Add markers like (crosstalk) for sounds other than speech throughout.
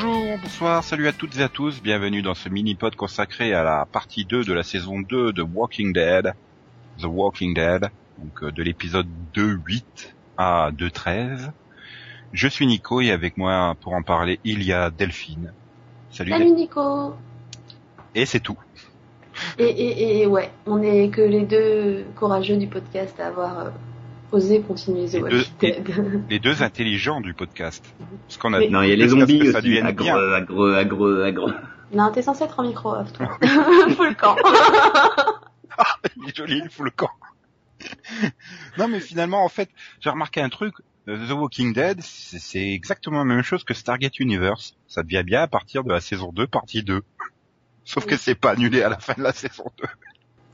Bonjour, bonsoir, salut à toutes et à tous, bienvenue dans ce mini-pod consacré à la partie 2 de la saison 2 de Walking Dead, The Walking Dead, donc euh, de l'épisode 2.8 à 2.13. Je suis Nico et avec moi pour en parler il y a Delphine. Salut, Salut Nico Et c'est tout. et, et, et ouais, on est que les deux courageux du podcast à avoir osé continuer The Les Walking deux- (laughs) Dead. Les deux intelligents du podcast. Parce qu'on a Mais- Non, il y a les zombies que ça aussi. devienne Agro, agro, agro, agro. non, t'es censé être en micro off, toi. (laughs) Full camp. Il est joli, il fout le camp. non, mais finalement, en fait, j'ai remarqué un truc. The Walking Dead, c'est exactement la même chose que Stargate Universe. Ça devient bien à partir de la saison 2, partie 2. Sauf que Oui. c'est pas annulé à la fin de la saison 2.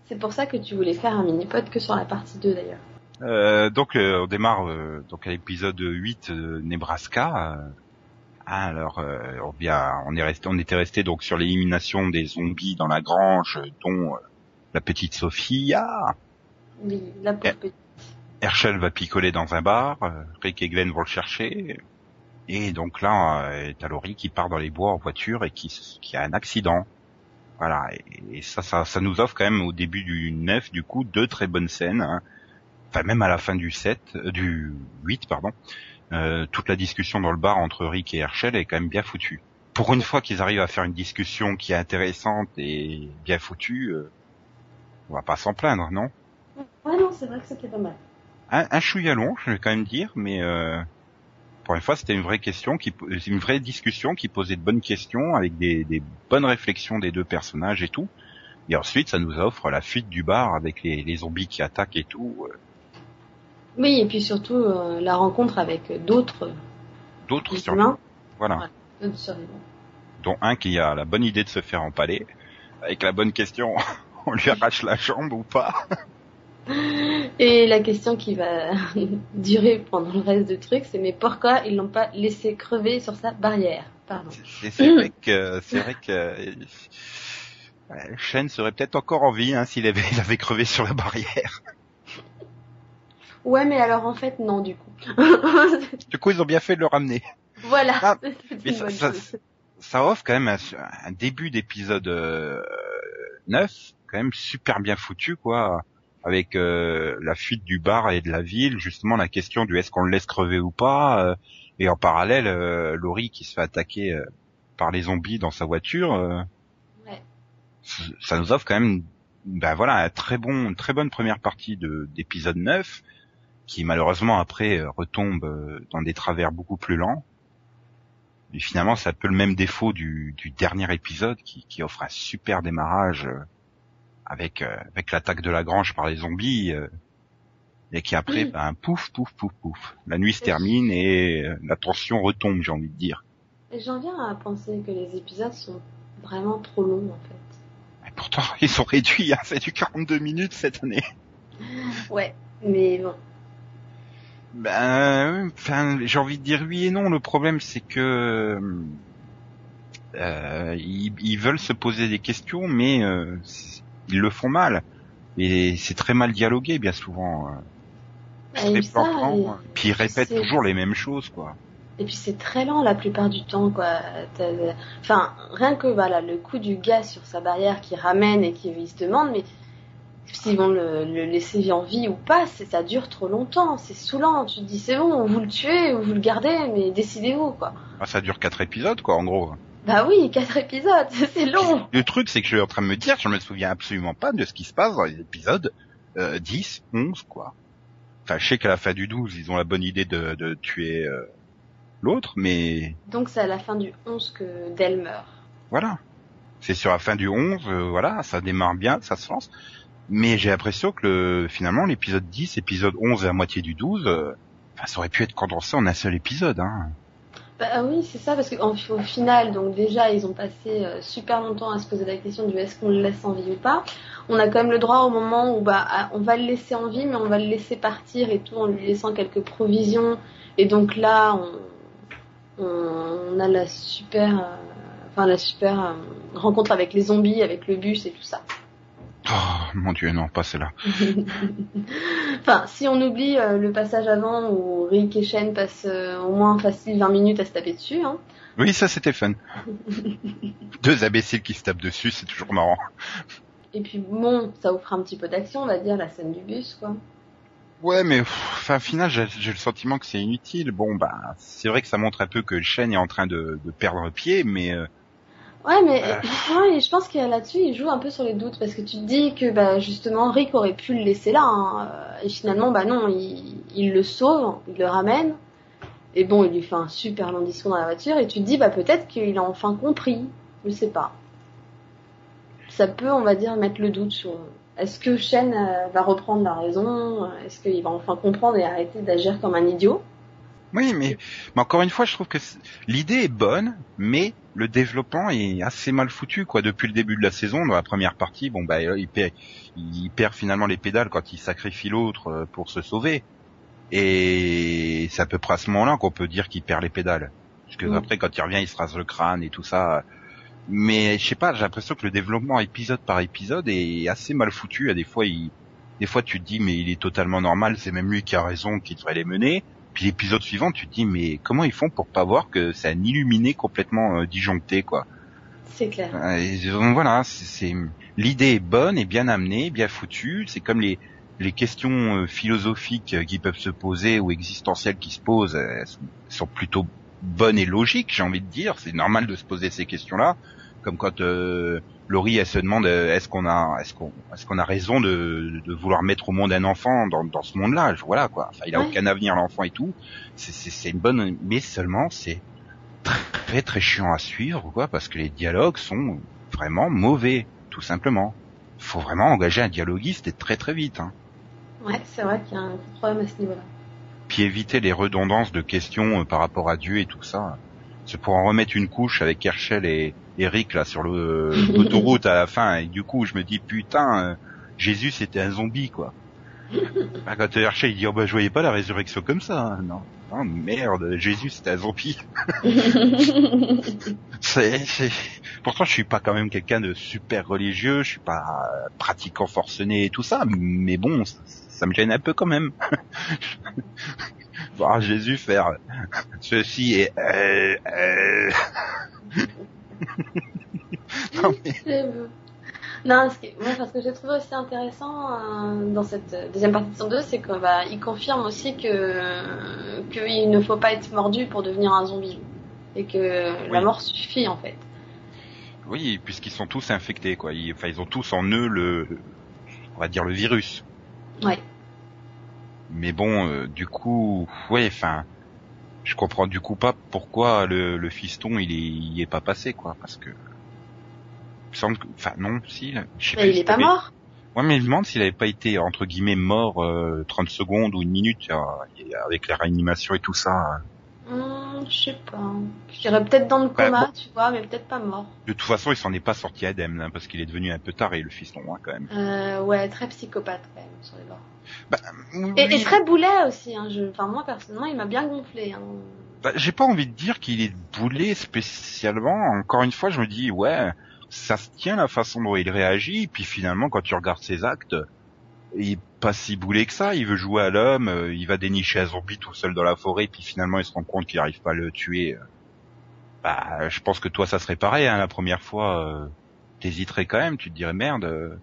C'est pour ça que tu voulais faire un mini-pod que sur la partie 2 d'ailleurs. Euh, donc, euh, on démarre euh, donc à l'épisode 8, euh, Nebraska. Euh, ah, alors, euh, on, vient- on est resté, on était resté donc sur l'élimination des zombies dans la grange, dont euh, la petite Sophia. Oui, la pauvre petite. Herschel va picoler dans un bar, Rick et Glenn vont le chercher, et donc là, t'as Laurie qui part dans les bois en voiture et qui, qui a un accident. Voilà, et, et ça, ça, ça nous offre quand même au début du 9, du coup, deux très bonnes scènes. hein. Enfin, même à la fin du 7, euh, du 8, pardon, euh, toute la discussion dans le bar entre Rick et Herschel est quand même bien foutue. Pour une fois qu'ils arrivent à faire une discussion qui est intéressante et bien foutue, euh, on va pas s'en plaindre, non? Ouais, non, c'est vrai que c'était pas mal. un, un chouïa long, je vais quand même dire, mais euh, pour une fois, c'était une vraie question, qui, une vraie discussion qui posait de bonnes questions avec des, des bonnes réflexions des deux personnages et tout. Et ensuite, ça nous offre la fuite du bar avec les, les zombies qui attaquent et tout. Oui, et puis surtout euh, la rencontre avec d'autres D'autres sur, humains, voilà, Ouais. d'autres survivants. dont un qui a la bonne idée de se faire empaler avec la bonne question. (laughs) On lui arrache la jambe ou pas (laughs) Et la question qui va (laughs) durer pendant le reste du truc, c'est mais pourquoi ils l'ont pas laissé crever sur sa barrière? Pardon. C'est vrai (clears throat) que c'est vrai que euh, Shane serait peut-être encore en vie hein, s'il avait, il avait crevé sur la barrière. Ouais, mais alors en fait non du coup. (laughs) Du coup, ils ont bien fait de le ramener. voilà. Ah, mais ça- offre quand même un, un début d'épisode euh, 9, quand même super bien foutu, quoi, avec euh, la fuite du bar et de la ville, justement la question du est-ce qu'on le laisse crever ou pas, euh, et en parallèle, euh, Laurie qui se fait attaquer par les zombies dans sa voiture. Ouais. Ça nous offre quand même, ben voilà, un très bon, une très bonne première partie de d'épisode 9, qui malheureusement après euh, retombe euh, dans des travers beaucoup plus lents. Et finalement, c'est un peu le même défaut du, du dernier épisode qui, qui offre un super démarrage euh, avec avec l'attaque de la grange par les zombies et qui après, ben, pouf, pouf, pouf, pouf. La nuit se termine et la tension retombe, j'ai envie de dire. Et j'en viens à penser que les épisodes sont vraiment trop longs en fait. Et pourtant, (laughs) ils sont réduits, hein, c'est du 42 minutes cette année. Ouais. Mais bon. Ben, enfin, j'ai envie de dire oui et non. Le problème, c'est que euh, ils, ils veulent se poser des questions, mais euh, ils le font mal. Et c'est très mal dialogué, bien souvent. euh. Et ça, et-. Puis ils répètent toujours les mêmes choses, quoi. Et puis c'est très lent la plupart du temps, quoi. Enfin, rien que voilà le coup du gars sur sa barrière qui ramène et qui il se demande, mais s'ils vont le, le laisser en vie ou pas, c'est ça dure trop longtemps, c'est saoulant. Tu te dis c'est bon, vous le tuez ou vous le gardez, mais décidez-vous, quoi. Ah, ça dure quatre épisodes, quoi, en gros. Bah oui, quatre épisodes, (laughs) c'est long. Le truc, c'est que je suis en train de me dire, je me souviens absolument pas de ce qui se passe dans les épisodes euh, 10, 11, quoi. Enfin, je sais qu'à la fin du 12, ils ont la bonne idée de, de tuer euh, l'autre, mais Donc c'est à la fin du 11 que Del meurt. voilà. C'est sur la fin du 11, euh, voilà, ça démarre bien, ça se lance. Mais j'ai l'impression que le, finalement, l'épisode 10, épisode 11 et la moitié du 12, euh, ça aurait pu être condensé en un seul épisode, hein. Bah oui, c'est ça, parce qu'au au final, donc déjà, ils ont passé euh, super longtemps à se poser la question du est-ce qu'on le laisse en vie ou pas. On a quand même le droit au moment où bah ah, on va le laisser en vie, mais on va le laisser partir et tout en lui laissant quelques provisions. Et donc là, on, a la super, euh, enfin la super rencontre avec les zombies, avec le bus et tout ça. (laughs) Mon dieu, non, pas celle-là. (laughs) enfin, si on oublie euh, le passage avant où Rick et Shane passent euh, au moins facile 20 minutes à se taper dessus, hein, Oui, ça c'était fun. (laughs) Deux imbéciles qui se tapent dessus, c'est toujours marrant. Et puis bon, ça offre un petit peu d'action, on va dire, la scène du bus, quoi. Ouais, mais enfin, au final, j'ai le sentiment que c'est inutile. Bon, bah, c'est vrai que ça montre un peu que Shen est en train de, de perdre pied, mais euh, Ouais, mais (laughs) je pense que là-dessus, il joue un peu sur les doutes parce que tu te dis que bah, justement Rick aurait pu le laisser là hein, et finalement bah non, il, il, le sauve, il le ramène et bon, il lui fait un super long discours dans la voiture et tu te dis bah peut-être qu'il a enfin compris, je sais pas. Ça peut, on va dire, mettre le doute sur est-ce que Shen euh, va reprendre la raison, est-ce qu'il va enfin comprendre et arrêter d'agir comme un idiot? Oui, mais, mais encore une fois, je trouve que l'idée est bonne, mais le développement est assez mal foutu quoi. Depuis le début de la saison dans la première partie bon bah il perd, il perd finalement les pédales quand il sacrifie l'autre euh, pour se sauver. Et c'est à peu près à ce moment-là qu'on peut dire qu'il perd les pédales. Parce que après quand il revient il se rase le crâne et tout ça. Mais je sais pas j'ai l'impression que le développement épisode par épisode est assez mal foutu à des fois il des fois tu te dis mais il est totalement normal c'est même lui qui a raison qui devrait les mener puis l'épisode suivant, tu te dis mais comment ils font pour pas voir que c'est un illuminé complètement euh, disjoncté quoi? C'est clair. donc voilà, c'est l'idée est bonne et bien amenée, bien foutue. C'est comme les les questions euh, philosophiques qui peuvent se poser ou existentielles qui se posent elles sont plutôt bonnes et logiques, j'ai envie de dire. C'est normal de se poser ces questions-là, comme quand euh, Laurie elle se demande euh, est-ce qu'on a est-ce qu'on est-ce qu'on a raison de, de vouloir mettre au monde un enfant dans, dans ce monde-là? Voilà quoi. Enfin il a aucun avenir l'enfant et tout. C'est c'est une bonne mais seulement c'est très très chiant à suivre quoi parce que les dialogues sont vraiment mauvais tout simplement. Faut vraiment engager un dialoguiste et très très vite hein. ouais c'est vrai qu'il y a un problème à ce niveau-là. Puis éviter les redondances de questions euh, par rapport à Dieu et tout ça c'est pour en remettre une couche avec Herschel et Eric là sur (laughs) l'autoroute à la fin et du coup je me dis putain euh, Jésus c'était un zombie quoi. (laughs) Bah, quand Herschel il dit oh bah je voyais pas la résurrection comme ça hein. non. Oh merde Jésus c'était un zombie. (laughs) c'est, Pourtant je suis pas quand même quelqu'un de super religieux, je suis pas pratiquant forcené et tout ça, mais bon ça, me gêne un peu quand même. (laughs) voir Jésus faire ceci et euh, euh. (laughs) non, mais... non ce, que j'ai trouvé aussi intéressant euh, dans cette deuxième partie de son 2, c'est qu'il bah, confirme aussi que qu'il ne faut pas être mordu pour devenir un zombie et que la mort suffit en fait. Oui, puisqu'ils sont tous infectés, quoi. Ils, enfin, ils ont tous en eux le, on va dire le virus. Ouais. Mais bon, euh, du coup, ouais, enfin, je comprends du coup pas pourquoi le, le fiston il est, il est pas passé, quoi, parce que, il semble, que, enfin non, si, je sais mais il est pas mort. Ouais, mais je demande s'il avait pas été entre guillemets mort euh, 30 secondes ou une minute euh, avec la réanimation et tout ça. Hum, je sais pas. Je dirais peut-être dans le bah, coma, tu vois, mais peut-être pas mort. De toute façon, il s'en est pas sorti indemne, hein, parce qu'il est devenu un peu taré, le fiston, hein, quand même. Euh, ouais, très psychopathe, quand même, sur les bords. Bah, et, très boulet aussi, hein. Je... Enfin, moi, personnellement, il m'a bien gonflé. Hein. Bah, j'ai pas envie de dire qu'il est boulet spécialement. Encore une fois, je me dis, ouais, ça se tient la façon dont il réagit, puis finalement, quand tu regardes ses actes, il est pas si boulé que ça. Il veut jouer à l'homme, euh, il va dénicher un zombie tout seul dans la forêt, puis finalement il se rend compte qu'il arrive pas à le tuer. Bah, je pense que toi ça serait pareil. Hein, la première fois, euh, t'hésiterais quand même. Tu te dirais merde.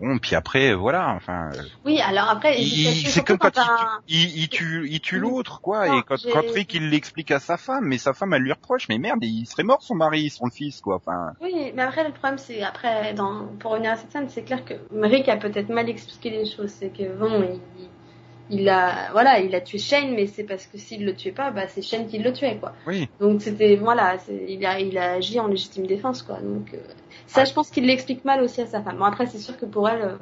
Euh, bon, puis après, voilà, enfin. Oui, alors après, c'est comme quand, il, il, tue, il tue l'autre, quoi. et quand, quand Rick il l'explique à sa femme, mais sa femme elle lui reproche, mais merde, il serait mort son mari, son fils, quoi. Enfin. Oui, mais après le problème c'est après, dans, pour revenir à cette scène, c'est clair que Rick a peut-être mal expliqué les choses. C'est que bon, il, il a voilà il a tué Shane mais c'est parce que s'il le tuait pas bah c'est Shane qui le tuait quoi. Oui. donc c'était voilà il a il a agi en légitime défense quoi. Donc euh, ça je pense qu'il l'explique mal aussi à sa femme. Bon après c'est sûr que pour elle euh,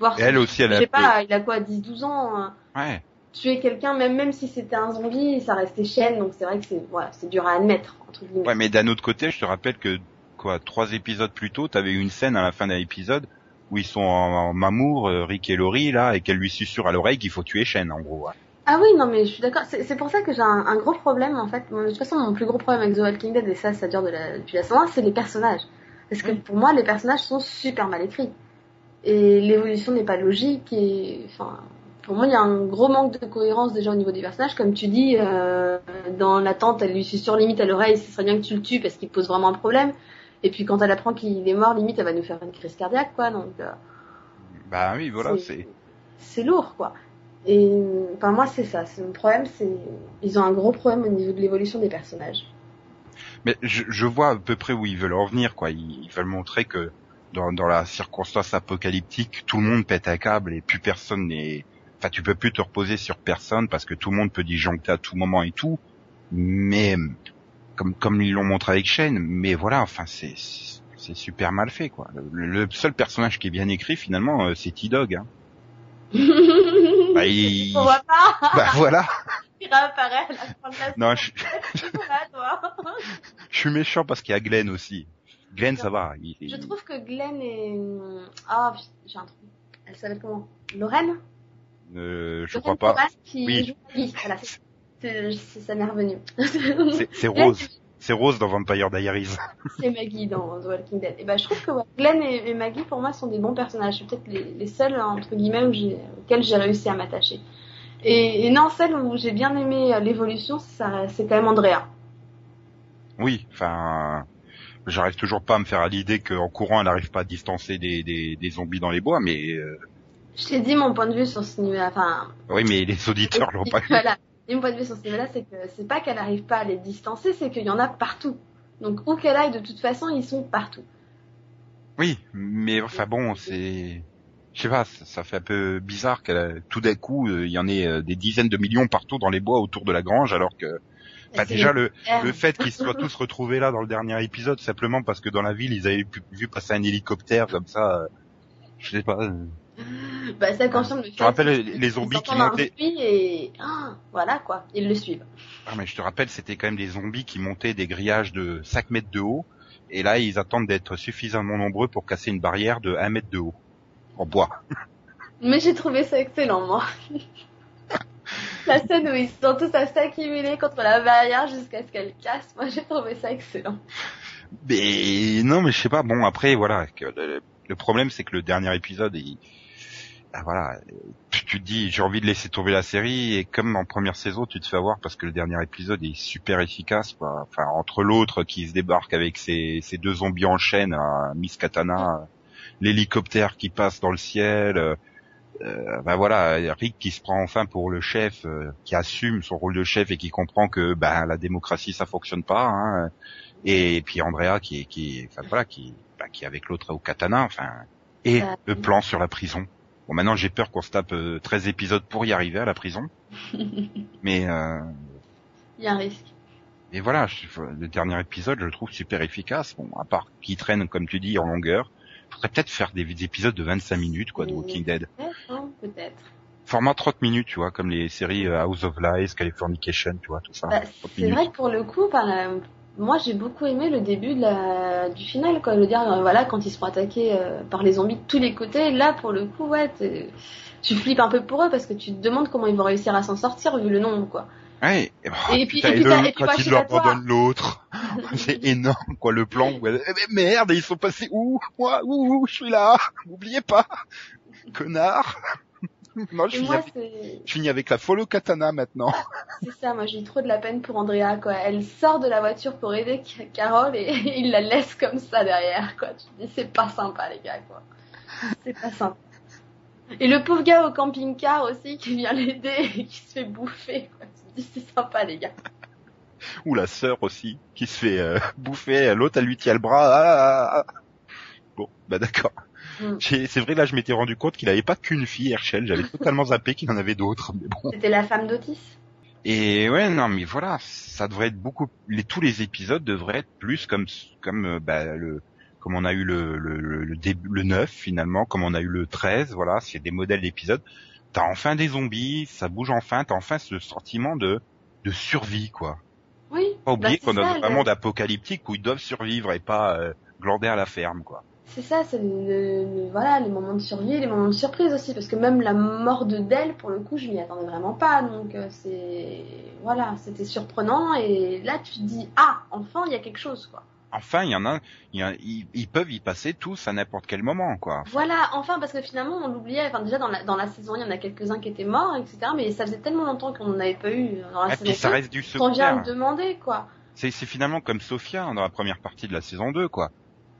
voir elle aussi elle je sais pas il a quoi 10 12 ans hein. ouais. Tuer quelqu'un même même si c'était un zombie ça restait Shane donc c'est vrai que c'est voilà c'est dur à admettre entre guillemets. Ouais mais d'un autre côté je te rappelle que quoi trois épisodes plus tôt t'avais eu une scène à la fin d'un épisode où ils sont en, mamour, euh, Rick et Laurie, là, et qu'elle lui susurre à l'oreille qu'il faut tuer Shen, en gros. Ah oui, non, mais je suis d'accord. C'est pour ça que j'ai un, gros problème, en fait. De toute façon, mon plus gros problème avec The Walking Dead, et ça, ça dure de la, depuis la saison 1, c'est les personnages. Parce que pour moi, les personnages sont super mal écrits. Et l'évolution n'est pas logique, et, enfin, pour moi, il y a un gros manque de cohérence déjà au niveau des personnages. Comme tu dis, euh, dans l'attente, elle lui sur limite à l'oreille, ce serait bien que tu le tues parce qu'il pose vraiment un problème. Et puis quand elle apprend qu'il est mort, limite, elle va nous faire une crise cardiaque, quoi. Donc, euh, bah oui, voilà, c'est. C'est lourd, quoi. Et enfin, moi, c'est ça. C'est mon problème, c'est ils ont un gros problème au niveau de l'évolution des personnages. Mais je, je, vois à peu près où ils veulent en venir, quoi. Ils, veulent montrer que dans, dans la circonstance apocalyptique, tout le monde pète un câble et plus personne n'est enfin tu peux plus te reposer sur personne parce que tout le monde peut disjoncter à tout moment et tout mais comme comme ils l'ont montré avec Shane mais voilà enfin c'est c'est super mal fait quoi. Le, seul personnage qui est bien écrit finalement euh, c'est T-Dog hein. (laughs) bah, il... On voit pas. (laughs) bah voilà. Il réapparaît à la fin de la non je... (laughs) je suis méchant parce qu'il y a Glenn aussi. Glenn ça va je trouve que Glenn est ah j'ai un truc elle s'appelle comment? Lorraine? Euh, je crois pas. Qui oui. Voilà, ça m'est revenu. C'est Rose. C'est Rose dans Vampire Diaries. (laughs) C'est Maggie dans The Walking Dead. Et ben, je trouve que Glenn et, Maggie, pour moi, sont des bons personnages. C'est peut-être les, les, seuls, entre guillemets, auxquels j'ai réussi à m'attacher. Et, et, non, celle où j'ai bien aimé euh, l'évolution, c'est quand même Andrea. Oui, enfin, j'arrive toujours pas à me faire à l'idée qu'en courant, elle n'arrive pas à distancer des, des, des, zombies dans les bois, mais euh, je t'ai dit mon point de vue sur ce niveau-là. Enfin. Oui, mais les auditeurs l'ont pas Voilà. Et mon point de vue sur ce niveau-là, c'est que c'est pas qu'elle n'arrive pas à les distancer, c'est qu'il y en a partout. Donc où qu'elle aille, de toute façon, ils sont partout. Oui, mais enfin bon, c'est, je sais pas, ça, fait un peu bizarre qu'elle, tout d'un coup, euh, il y en ait euh, des dizaines de millions partout dans les bois autour de la grange, alors que, bah, déjà le, le fait qu'ils soient (laughs) tous retrouvés là dans le dernier épisode, simplement parce que dans la ville ils avaient vu passer un hélicoptère comme ça, euh, je sais pas. (laughs) Bah, ça confirme le fait. Je rappelle les zombies qui montaient. Et ah, voilà quoi, ils le suivent. Ah, mais je te rappelle, c'était quand même des zombies qui montaient des grillages de 5 mètres de haut. Et là, ils attendent d'être suffisamment nombreux pour casser une barrière de 1 mètre de haut. En bois. (laughs) Mais j'ai trouvé ça excellent, moi. (laughs) la scène où ils sont tous à s'accumuler contre la barrière jusqu'à ce qu'elle casse, moi j'ai trouvé ça excellent. Mais non, mais je sais pas. Bon, après, voilà. Le problème, c'est que le dernier épisode, il, voilà, tu, te dis j'ai envie de laisser tomber la série et comme en première saison tu te fais avoir parce que le dernier épisode est super efficace quoi. Enfin entre l'autre qui se débarque avec ses, ses deux zombies en chaîne, à Miss Katana, l'hélicoptère qui passe dans le ciel, euh, ben voilà Rick qui se prend enfin pour le chef, euh, qui assume son rôle de chef et qui comprend que ben la démocratie ça fonctionne pas. Hein, et, puis Andrea qui qui enfin voilà qui bah, qui est avec l'autre au katana enfin et le plan sur la prison Bon, maintenant j'ai peur qu'on se tape 13 euh, épisodes pour y arriver à la prison. (laughs) Mais euh... il y a un risque. Et voilà, le dernier épisode, je le trouve super efficace. Bon, à part qu'il traîne, comme tu dis, en longueur, faudrait peut-être faire des, épisodes de 25 minutes, quoi, de Walking Dead. Hein, peut-être. Format 30 minutes, tu vois, comme les séries euh, House of Lies, Californication, tu vois, tout ça. Bah, c'est vrai que pour le coup, par moi j'ai beaucoup aimé le début de la... du final quoi. Le dire euh, voilà quand ils se font attaquer euh, par les zombies de tous les côtés là pour le coup ouais tu flippes un peu pour eux parce que tu te demandes comment ils vont réussir à s'en sortir vu le nombre quoi. Ouais, et, et, puis, et puis, et puis quand ils leur abandonnent l'autre. (laughs) (laughs) C'est énorme quoi le plan où elle... Eh, merde ils sont passés où? Moi où, où je suis là? N'oubliez pas. Connard. (laughs) Moi, je, finis avec, la follow katana maintenant. C'est ça, moi j'ai trop de la peine pour Andrea, quoi. Elle sort de la voiture pour aider Carole et (laughs) il la laisse comme ça derrière, quoi. Tu te dis, c'est pas sympa, les gars, quoi. C'est pas sympa. Et le pauvre gars au camping-car aussi qui vient l'aider et qui se fait bouffer, quoi. Tu te dis, c'est sympa, les gars. Ou la sœur aussi, qui se fait euh, bouffer, l'autre elle lui tient le bras. Ah, ah, ah. Bon, bah d'accord. Mm. C'est vrai, là, je m'étais rendu compte qu'il avait pas qu'une fille, Herschel. J'avais (laughs) totalement zappé qu'il en avait d'autres. Mais bon. C'était la femme d'Otis. Et ouais, non, mais voilà, ça devrait être beaucoup. Les, tous les épisodes devraient être plus comme comme euh, bah, le comme on a eu le le, le, le 9 finalement, comme on a eu le 13, voilà, c'est des modèles d'épisodes. T'as enfin des zombies, ça bouge enfin, t'as enfin ce sentiment de de survie, quoi. Oui. Pas oublier bah, qu'on a un monde apocalyptique où ils doivent survivre et pas euh, glander à la ferme, quoi c'est ça, c'est le, voilà, les moments de survie, les moments de surprise aussi, parce que même la mort de Dell, pour le coup, je m'y attendais vraiment pas, donc euh, c'est, voilà, c'était surprenant, et là tu te dis, ah, enfin, il y a quelque chose, quoi. enfin, il y en a, ils, ils peuvent y passer tous à n'importe quel moment, quoi. Voilà, enfin, parce que finalement, on l'oubliait. Enfin, déjà, dans la, dans la saison, il y en a quelques-uns qui étaient morts, etc. Mais ça faisait tellement longtemps qu'on n'en avait pas eu dans la Et puis ça saison reste du 2 qu'on vient secondaire. me demander, quoi. C'est, c'est finalement comme Sophia hein, dans la première partie de la saison 2, quoi.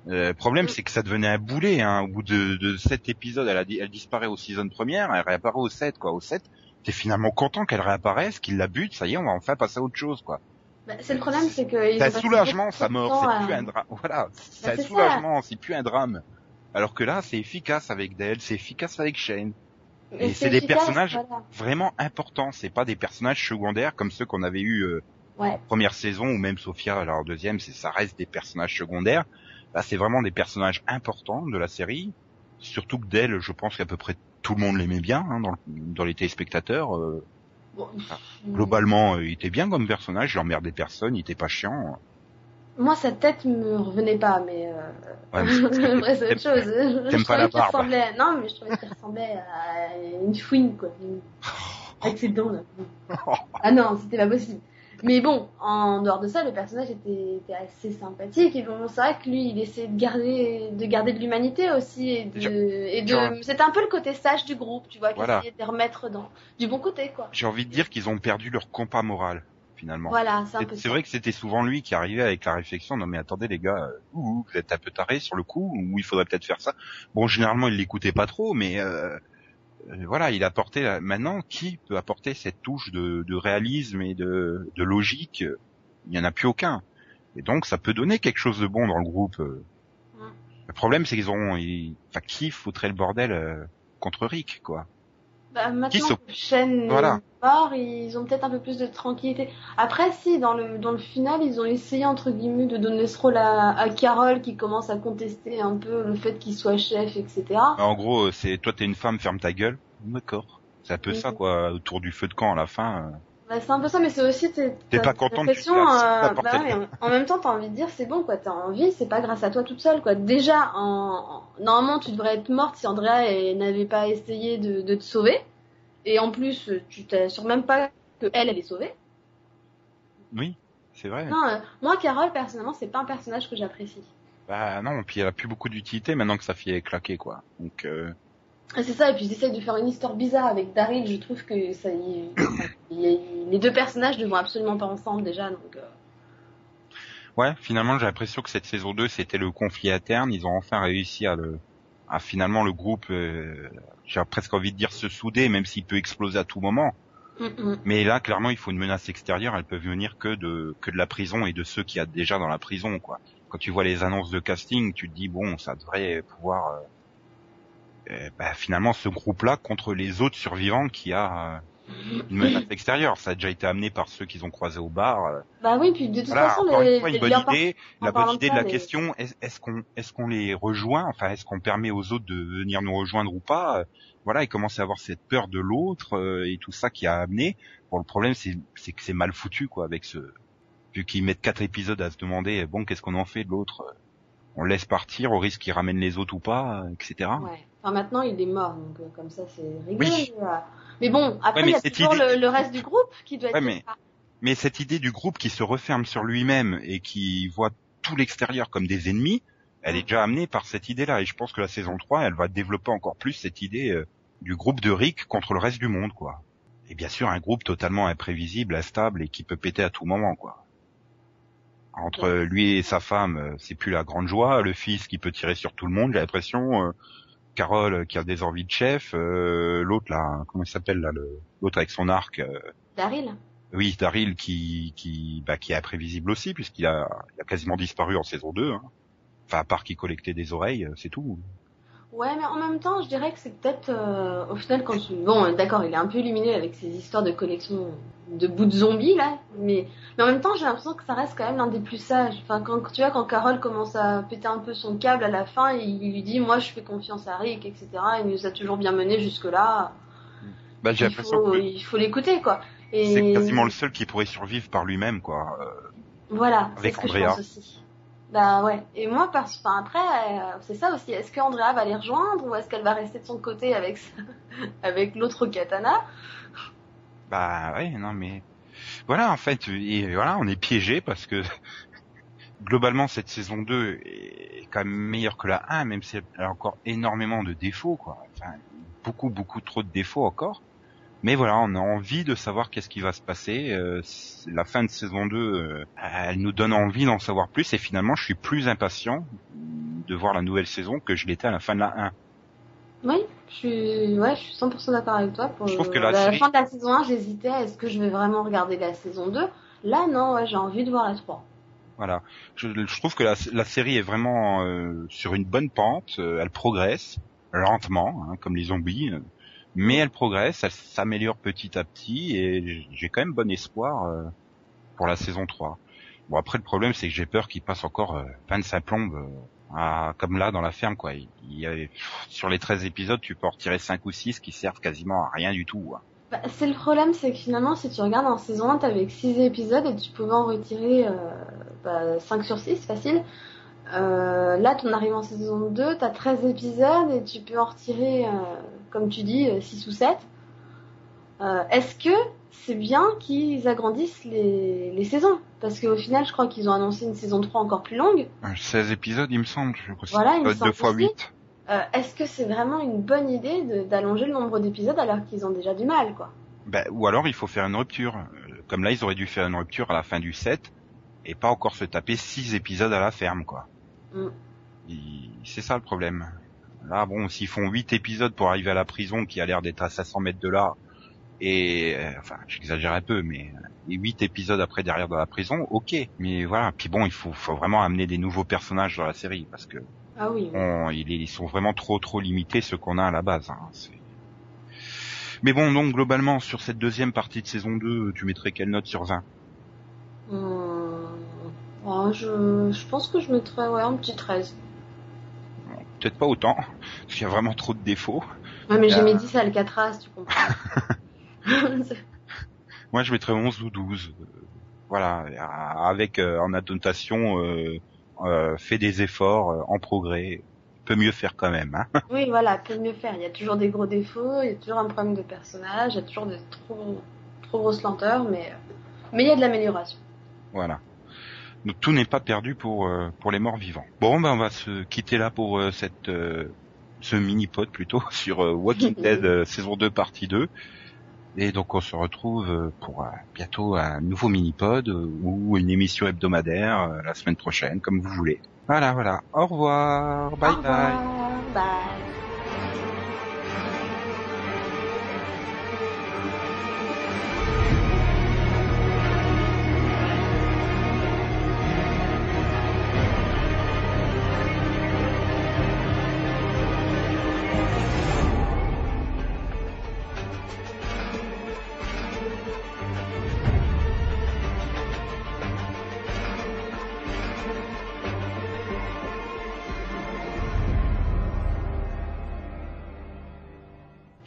Euh, le problème, Mm. c'est que ça devenait un boulet. Hein. Au bout de, de sept épisodes, elle, a, elle disparaît au season première, elle réapparaît au 7, quoi. Au 7, t'es finalement content qu'elle réapparaisse, qu'il la bute, ça y est, on va enfin passer à autre chose, quoi. Bah, c'est le problème, c'est que. C'est un soulagement, sa mort, c'est à- plus un drame. Voilà, c'est Bah, un c'est ça. soulagement, c'est plus un drame. Alors que là, c'est efficace avec Dale, c'est efficace avec Shane. Mais Et c'est des personnages- voilà. Vraiment important, c'est pas des personnages secondaires comme ceux qu'on avait eu euh, Ouais. première saison ou même Sophia alors en deuxième, c'est ça reste des personnages secondaires. Là, c'est vraiment des personnages importants de la série. Surtout que Dale, je pense qu'à peu près tout le monde l'aimait bien hein, dans, le- dans les téléspectateurs. euh, Bon, globalement, euh, il était bien comme personnage, il emmerdait personne, il était pas chiant. Moi, sa tête me revenait pas, mais. Euh... Ouais, (laughs) mais c'est autre chose. Je pas trouvais la barbe. ressemblait. Non, mais je trouvais qu'il ressemblait à une fouine, quoi. (laughs) Avec ses dents, là. Ah non, c'était pas possible. Mais bon, en dehors de ça, le personnage était, était assez sympathique. Et bon, c'est vrai que lui, il essayait de garder, de garder de l'humanité aussi. Et de, et de, c'était un peu le côté sage du groupe, tu vois, qui Voilà. essayait de les remettre dans, du bon côté, quoi. J'ai envie de dire qu'ils ont perdu leur compas moral finalement. Voilà, c'est vrai que c'était souvent lui qui arrivait avec la réflexion non mais attendez les gars, euh, ouh, vous êtes un peu tarés sur le coup ou il faudrait peut-être faire ça. Bon généralement il l'écoutait pas trop mais euh, voilà il apportait la- maintenant qui peut apporter cette touche de, de réalisme et de, de logique? Il y en a plus aucun et donc ça peut donner quelque chose de bon dans le groupe. euh. Le problème c'est qu'ils ont, ils... enfin qui foutrait le bordel euh, contre Rick quoi? Bah, maintenant que Shen Voilà. est mort, ils ont peut-être un peu plus de tranquillité. Après, si, dans le, dans le final, ils ont essayé, entre guillemets, de donner ce rôle à, à Carole qui commence à contester un peu le fait qu'il soit chef, etc. En gros, euh, c'est toi t'es une femme, ferme ta gueule. D'accord. C'est un peu ça quoi, autour du feu de camp à la fin. Bah, c'est un peu ça, mais c'est aussi... T'es pas content, l'impression, tu te casses, euh, bah ouais, en même temps, t'as envie de dire, c'est bon, quoi, t'as envie, c'est pas grâce à toi toute seule, quoi. Déjà, en, en- normalement, tu devrais être morte si Andrea n'avait pas essayé de, de te sauver. Et en plus, tu t'assures même pas que elle, elle est sauvée. Oui, c'est vrai. Non, euh, moi, Carole, personnellement, c'est pas un personnage que j'apprécie. Bah non, puis elle a plus beaucoup d'utilité maintenant que sa fille est claquée quoi. Donc euh, Ah, C'est ça, et puis ils essayent de faire une histoire bizarre avec Daryl, je trouve que ça y... y a- les deux personnages ne vont absolument pas ensemble déjà, donc... euh, ouais, finalement j'ai l'impression que cette saison 2 c'était le conflit interne. Ils ont enfin réussi à le, à finalement le groupe, euh, j'ai presque envie de dire se souder, même s'il peut exploser à tout moment. hum, hum. Mais là, clairement, il faut une menace extérieure. Elle peut venir que de que de la prison et de ceux qui y a déjà dans la prison, quoi. Quand tu vois les annonces de casting, tu te dis bon, ça devrait pouvoir euh, bah, finalement ce groupe-là contre les autres survivants qui a euh, une menace extérieure. Ça a déjà été amené par ceux qu'ils ont croisés au bar. euh. Bah oui, puis de toute Voilà, façon, les, fois, une bonne par- idée. La bonne idée de ça, la les- question, est- est-ce qu'on est-ce qu'on les rejoint Enfin, est-ce qu'on permet aux autres de venir nous rejoindre ou pas Euh, Voilà, ils commencent à avoir cette peur de l'autre euh, et tout ça qui a amené. Bon, le problème, c'est c'est que c'est mal foutu, quoi, avec ce vu qu'ils mettent quatre épisodes à se demander bon, qu'est-ce qu'on en fait de l'autre Euh, On laisse partir au risque qu'il ramène les autres ou pas, euh, etc. Ouais. Enfin, maintenant, il est mort, donc euh, comme ça, c'est réglé. Oui. voilà. Mais bon, après, Ouais, mais il y a toujours idée- le, le reste du groupe qui doit être... Mais- Mais cette idée du groupe qui se referme sur lui-même et qui voit tout l'extérieur comme des ennemis, elle est déjà amenée par cette idée-là. Et je pense que la saison 3, elle va développer encore plus cette idée euh, du groupe de Rick contre le reste du monde, quoi. Et bien sûr, un groupe totalement imprévisible, instable et qui peut péter à tout moment, quoi. Entre lui et sa femme, euh, c'est plus la grande joie. Le fils qui peut tirer sur tout le monde, j'ai l'impression. euh, Carole qui a des envies de chef. euh, L'autre là, comment il s'appelle là, l'autre avec son arc. euh, Daryl oui, Daryl qui qui bah, qui est imprévisible aussi puisqu'il a, il a quasiment disparu en saison 2. Hein. Enfin, à part qu'il collectait des oreilles, euh, c'est tout. Ouais, mais en même temps, je dirais que c'est peut-être... euh, au final, quand tu... Bon, d'accord, il est un peu illuminé avec ses histoires de collection de bouts de zombies, là. Mais, mais en même temps, j'ai l'impression que ça reste quand même l'un des plus sages. Enfin, quand tu vois, quand Carole commence à péter un peu son câble à la fin, il lui dit, moi, je fais confiance à Rick, etc. Il nous a toujours bien menés jusque-là. Bah, j'ai Il l'impression faut, que il faut l'écouter, quoi. Et... c'est quasiment le seul qui pourrait survivre par lui-même, quoi. Euh, Voilà, c'est Avec ce que je Andrea. pense aussi. Bah ouais. Et moi, parce... après, euh, c'est ça aussi. Est-ce que Andrea va les rejoindre ou est-ce qu'elle va rester de son côté avec (laughs) avec l'autre katana? Bah ouais, non mais voilà en fait, voilà, on est piégé parce que (laughs) globalement, cette saison 2 est quand même meilleure que la 1, même si elle a encore énormément de défauts, quoi. Enfin, beaucoup, beaucoup trop de défauts encore. Mais voilà, on a envie de savoir qu'est-ce qui va se passer. Euh, la fin de saison 2, euh, elle nous donne envie d'en savoir plus et finalement, je suis plus impatient de voir la nouvelle saison que je l'étais à la fin de la 1. Oui, je suis, ouais, je suis 100% d'accord avec toi. Pour Je trouve que la, la série- fin de la saison 1, j'hésitais à est-ce que je vais vraiment regarder la saison 2. Là, non, ouais, j'ai envie de voir la 3. Voilà. Je, je trouve que la, la série est vraiment euh, sur une bonne pente. euh, elle progresse lentement, hein, comme les zombies, mais elle progresse, elle s'améliore petit à petit et j'ai quand même bon espoir euh, pour la saison 3. Bon après le problème c'est que j'ai peur qu'il passe encore euh, 25 plombes euh, comme là dans la ferme quoi. Sur les 13 épisodes tu peux en retirer 5 ou 6 qui servent quasiment à rien du tout. Bah, c'est le problème, c'est que finalement, si tu regardes en saison 1, t'avais que 6 épisodes et tu pouvais en retirer euh, bah, 5 sur 6, facile. Euh, là, ton arrives en saison 2, t'as 13 épisodes et tu peux en retirer, euh, comme tu dis, 6 ou 7. Euh, Est-ce que c'est bien qu'ils agrandissent les, les saisons? Parce qu'au final, je crois qu'ils ont annoncé une saison 3 encore plus longue. Euh, 16 épisodes il me semble, je Voilà, il me deux semble fois aussi. 8. Euh, Est-ce que c'est vraiment une bonne idée d'allonger le nombre d'épisodes alors qu'ils ont déjà du mal, quoi? Ben, ou alors il faut faire une rupture. Euh, Comme là, ils auraient dû faire une rupture à la fin du 7 et pas encore se taper 6 épisodes à la ferme, quoi. Mm. C'est ça le problème. Là, bon, s'ils font 8 épisodes pour arriver à la prison qui a l'air d'être à 500 mètres de là, et euh, enfin, j'exagère un peu, mais euh, 8 épisodes après derrière dans la prison, ok. Mais voilà, puis bon, il faut, faut vraiment amener des nouveaux personnages dans la série parce que Ah oui. on- ils, sont vraiment trop trop limités ceux qu'on a à la base. hein. Mais bon, donc globalement sur cette deuxième partie de saison 2, tu mettrais quelle note sur 20 Hum, je, je pense que je mettrais ouais, un petit 13. Peut-être pas autant, parce qu'il y a vraiment trop de défauts. Ouais, mais j'ai Euh. mis 10 à Alcatraz, tu comprends. (laughs) (laughs) Moi, je mettrais 11 ou 12. euh, Voilà, avec euh, en annotation, euh, fait des efforts, en progrès. Peut mieux faire quand même. Hein (laughs) oui, voilà, peut mieux faire. Il y a toujours des gros défauts, il y a toujours un problème de personnage, il y a toujours de trop, trop grosses lenteurs, mais, mais il y a de l'amélioration. voilà. Donc tout n'est pas perdu pour euh, pour les morts vivants. Bon, ben on va se quitter là pour euh, cette euh, ce mini pod plutôt (laughs) sur euh, Walking (laughs) Dead euh, saison 2 partie 2. Et donc on se retrouve pour euh, bientôt un nouveau mini pod euh, ou une émission hebdomadaire euh, la semaine prochaine comme vous voulez. Voilà, voilà. Au revoir. Bye Au bye. revoir, bye.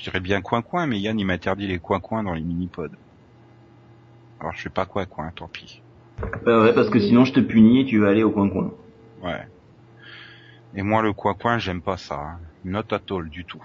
Dirais bien coin-coin, mais Yann il m'interdit les coin-coin dans les mini-pods. Alors je sais pas coin-coin, tant pis. Bah ouais, parce que sinon je te punis et tu vas aller au coin-coin. Ouais. Et moi le coin-coin, j'aime pas ça. hein. Not at all du tout.